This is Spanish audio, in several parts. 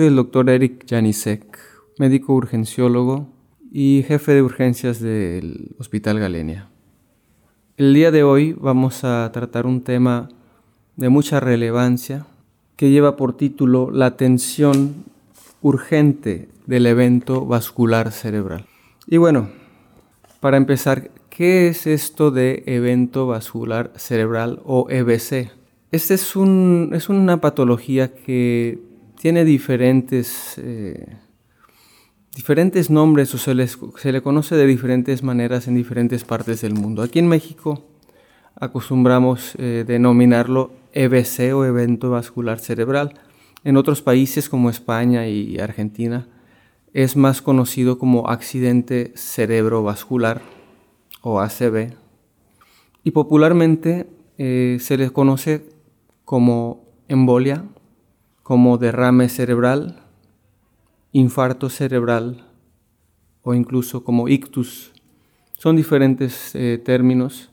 Soy el doctor Eric Janisek, médico urgenciólogo y jefe de urgencias del Hospital Galenia. El día de hoy vamos a tratar un tema de mucha relevancia que lleva por título La atención urgente del evento vascular cerebral. Y bueno, para empezar, ¿qué es esto de evento vascular cerebral o EBC? Este es, un, es una patología que tiene diferentes, eh, diferentes nombres o se, se le conoce de diferentes maneras en diferentes partes del mundo. Aquí en México acostumbramos eh, denominarlo EBC o evento vascular cerebral. En otros países como España y Argentina es más conocido como accidente cerebrovascular o ACV y popularmente eh, se le conoce como embolia, como derrame cerebral, infarto cerebral o incluso como ictus. Son diferentes eh, términos,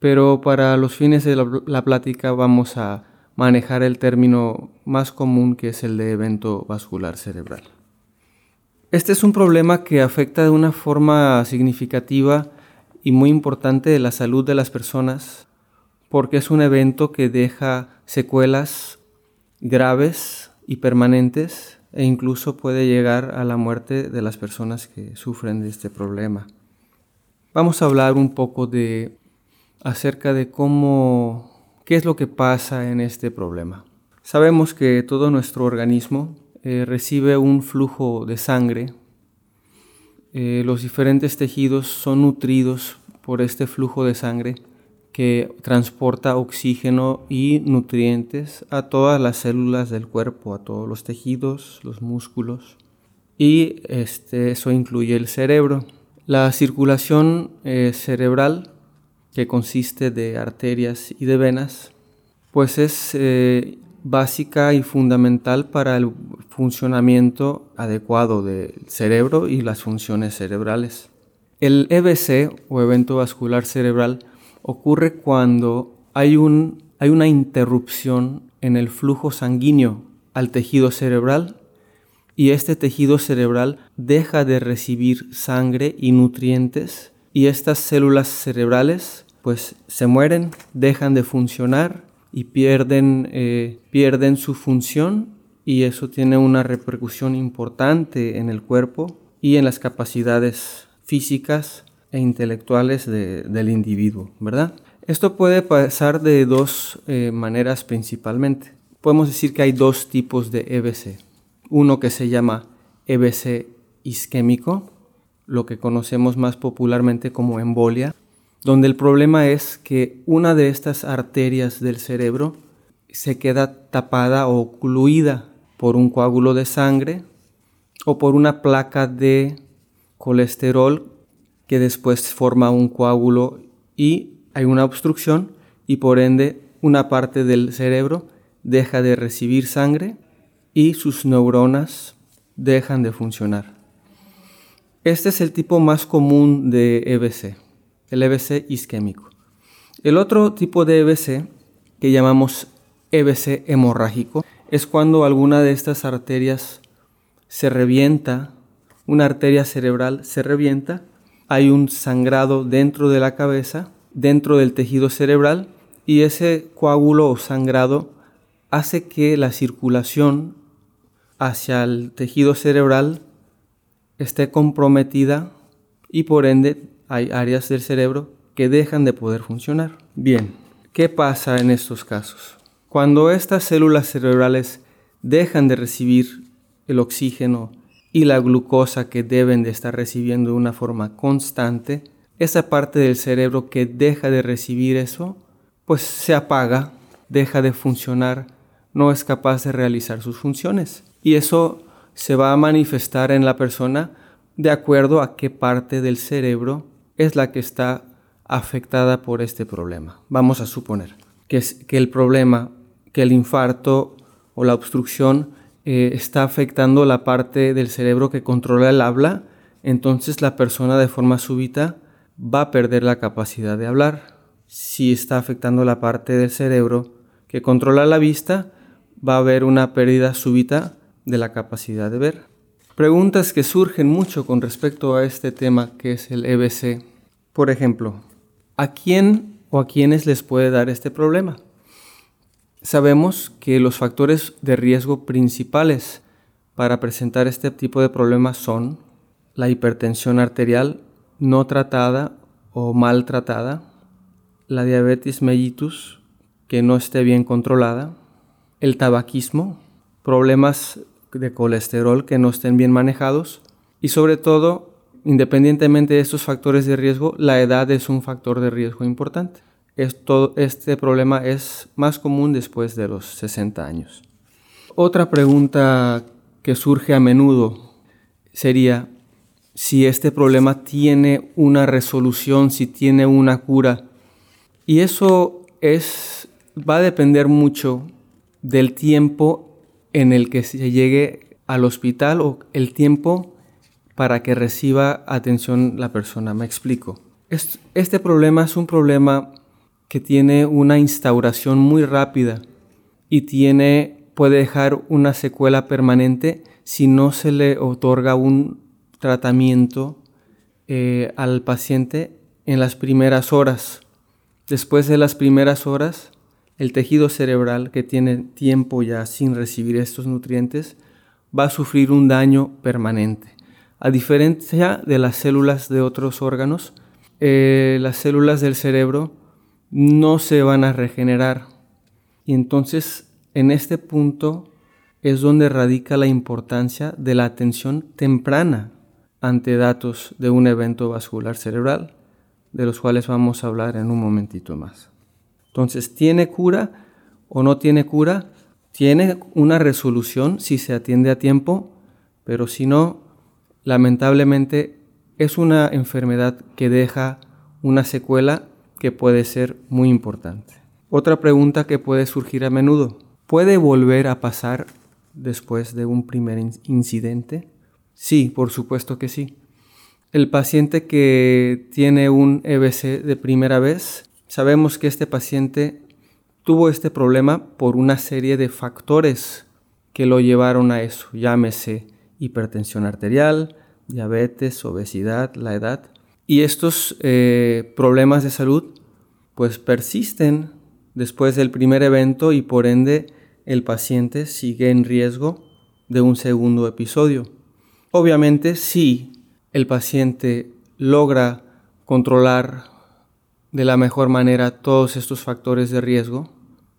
pero para los fines de la, plática vamos a manejar el término más común que es el de evento vascular cerebral. Este es un problema que afecta de una forma significativa y muy importante la salud de las personas porque es un evento que deja secuelas graves y permanentes e incluso puede llegar a la muerte de las personas que sufren de este problema. Vamos a hablar un poco de acerca de cómo qué es lo que pasa en este problema. Sabemos que todo nuestro organismo eh, recibe un flujo de sangre. Eh, los diferentes tejidos son nutridos por este flujo de sangre que transporta oxígeno y nutrientes a todas las células del cuerpo, a todos los tejidos, los músculos. Y este, eso incluye el cerebro. La circulación eh, cerebral, que consiste de arterias y de venas, pues es eh, básica y fundamental para el funcionamiento adecuado del cerebro y las funciones cerebrales. El EBC o evento vascular cerebral ocurre cuando hay, un, hay una interrupción en el flujo sanguíneo al tejido cerebral y este tejido cerebral deja de recibir sangre y nutrientes y estas células cerebrales pues se mueren, dejan de funcionar y pierden, eh, pierden su función y eso tiene una repercusión importante en el cuerpo y en las capacidades físicas e intelectuales del individuo, ¿verdad? Esto puede pasar de dos eh, maneras principalmente. Podemos decir que hay dos tipos de EBC. Uno que se llama EBC isquémico, lo que conocemos más popularmente como embolia, donde el problema es que una de estas arterias del cerebro se queda tapada o ocluida por un coágulo de sangre o por una placa de colesterol que después forma un coágulo y hay una obstrucción y por ende una parte del cerebro deja de recibir sangre y sus neuronas dejan de funcionar. Este es el tipo más común de EBC, el EBC isquémico. El otro tipo de EBC, que llamamos EBC hemorrágico, es cuando alguna de estas arterias se revienta, una arteria cerebral se revienta hay un sangrado dentro de la cabeza, dentro del tejido cerebral, y ese coágulo o sangrado hace que la circulación hacia el tejido cerebral esté comprometida y por ende hay áreas del cerebro que dejan de poder funcionar. Bien, ¿qué pasa en estos casos? Cuando estas células cerebrales dejan de recibir el oxígeno y la glucosa que deben de estar recibiendo de una forma constante, esa parte del cerebro que deja de recibir eso, pues se apaga, deja de funcionar no es capaz de realizar sus funciones. Y eso se va a manifestar en la persona de acuerdo a qué parte del cerebro es la que está afectada por este problema. Vamos a suponer que, es, que el problema, que el infarto o la obstrucción eh, está afectando la parte del cerebro que controla el habla, entonces la persona de forma súbita va a perder la capacidad de hablar. Si está afectando la parte del cerebro que controla la vista, va a haber una pérdida súbita de la capacidad de ver. Preguntas que surgen mucho con respecto a este tema que es el EBC. Por ejemplo, ¿a quién o a quiénes les puede dar este problema? Sabemos que los factores de riesgo principales para presentar este tipo de problemas son la hipertensión arterial no tratada o mal tratada, la diabetes mellitus que no esté bien controlada, el tabaquismo, problemas de colesterol que no estén bien manejados y sobre todo, independientemente de estos factores de riesgo, la edad es un factor de riesgo importante este problema es más común después de los 60 años. Otra pregunta que surge a menudo sería si este problema tiene una resolución, si tiene una cura. Y eso es, va a depender mucho del tiempo en el que se llegue al hospital o el tiempo para que reciba atención la persona. Me explico. Este problema es un problema que tiene una instauración muy rápida y tiene, puede dejar una secuela permanente si no se le otorga un tratamiento eh, al paciente en las primeras horas. Después de las primeras horas, el tejido cerebral que tiene tiempo ya sin recibir estos nutrientes va a sufrir un daño permanente. A diferencia de las células de otros órganos, eh, las células del cerebro no se van a regenerar. Y entonces en este punto es donde radica la importancia de la atención temprana ante datos de un evento vascular cerebral, de los cuales vamos a hablar en un momentito más. Entonces, ¿tiene cura o no tiene cura? Tiene una resolución si se atiende a tiempo, pero si no, lamentablemente es una enfermedad que deja una secuela que puede ser muy importante. Otra pregunta que puede surgir a menudo, ¿puede volver a pasar después de un primer incidente? Sí, por supuesto que sí. El paciente que tiene un EBC de primera vez, sabemos que este paciente tuvo este problema por una serie de factores que lo llevaron a eso, llámese hipertensión arterial, diabetes, obesidad, la edad. Y estos eh, problemas de salud pues persisten después del primer evento y por ende el paciente sigue en riesgo de un segundo episodio. Obviamente si el paciente logra controlar de la mejor manera todos estos factores de riesgo,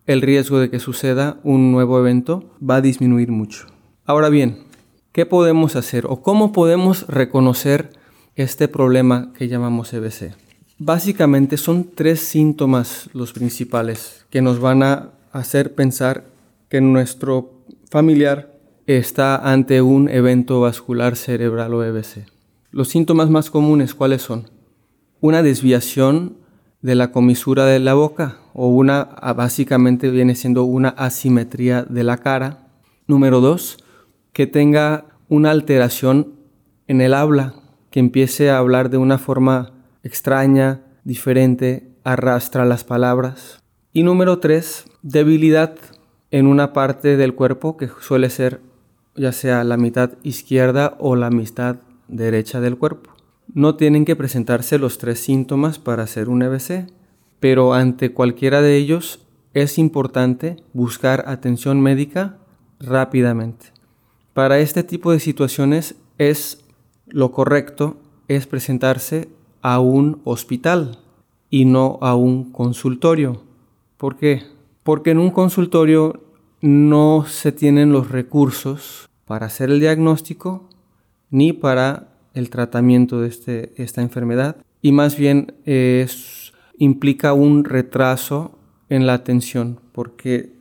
el riesgo de que suceda un nuevo evento va a disminuir mucho. Ahora bien, ¿qué podemos hacer o cómo podemos reconocer este problema que llamamos EBC. Básicamente son tres síntomas los principales que nos van a hacer pensar que nuestro familiar está ante un evento vascular cerebral o EBC. Los síntomas más comunes, ¿cuáles son? Una desviación de la comisura de la boca o una, básicamente viene siendo una asimetría de la cara. Número dos, que tenga una alteración en el habla, que empiece a hablar de una forma extraña, diferente, arrastra las palabras. Y número tres, debilidad en una parte del cuerpo que suele ser ya sea la mitad izquierda o la mitad derecha del cuerpo. No tienen que presentarse los tres síntomas para hacer un EBC, pero ante cualquiera de ellos es importante buscar atención médica rápidamente. Para este tipo de situaciones es lo correcto es presentarse a un hospital y no a un consultorio. ¿Por qué? Porque en un consultorio no se tienen los recursos para hacer el diagnóstico ni para el tratamiento de este, esta enfermedad y más bien implica un retraso en la atención porque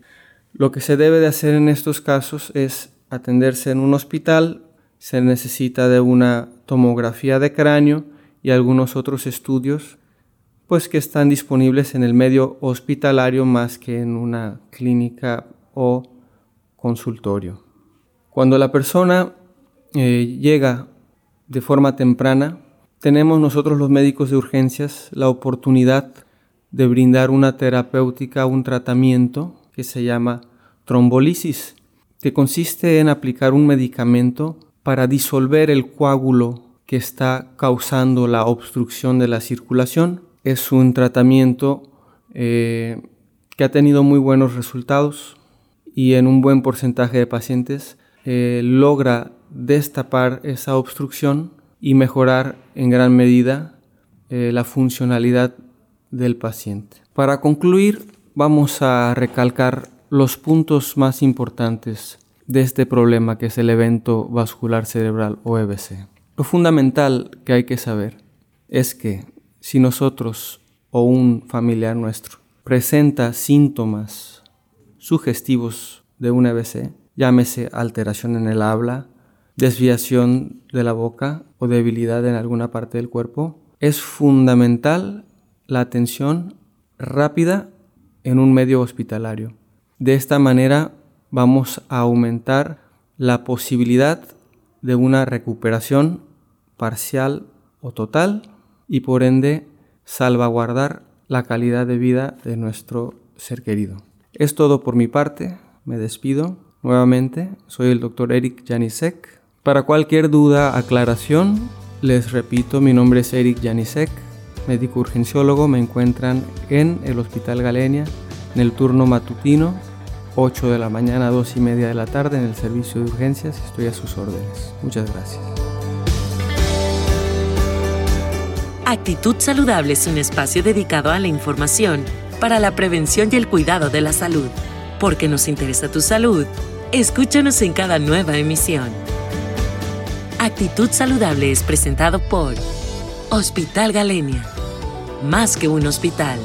Lo que se debe de hacer en estos casos es atenderse en un hospital, se necesita de una tomografía de cráneo y algunos otros estudios pues que están disponibles en el medio hospitalario más que en una clínica o consultorio. Cuando la persona eh, llega de forma temprana, tenemos nosotros los médicos de urgencias la oportunidad de brindar una terapéutica, un tratamiento que se llama trombolisis, que consiste en aplicar un medicamento para disolver el coágulo que está causando la obstrucción de la circulación es un tratamiento eh, que ha tenido muy buenos resultados y en un buen porcentaje de pacientes eh, logra destapar esa obstrucción y mejorar en gran medida eh, la funcionalidad del paciente. Para concluir, vamos a recalcar los puntos más importantes de este problema que es el evento vascular cerebral o EBC. Lo fundamental que hay que saber es que si nosotros o un familiar nuestro presenta síntomas sugestivos de un EBC, llámese alteración en el habla, desviación de la boca o debilidad en alguna parte del cuerpo, es fundamental la atención rápida en un medio hospitalario. De esta manera vamos a aumentar la posibilidad de una recuperación parcial o total y por ende salvaguardar la calidad de vida de nuestro ser querido. Es todo por mi parte, me despido. Nuevamente, soy el doctor Eric Janisek. Para cualquier duda, aclaración, les repito, mi nombre es Eric Janisek, médico urgenciólogo. Me encuentran en el Hospital Galenia, en el turno matutino, 8 de la mañana a 2 y media de la tarde, en el servicio de urgencias. Estoy a sus órdenes. Muchas gracias. Actitud Saludable es un espacio dedicado a la información para la prevención y el cuidado de la salud. Porque nos interesa tu salud, escúchanos en cada nueva emisión. Actitud Saludable es presentado por Hospital Galenia. Más que un hospital.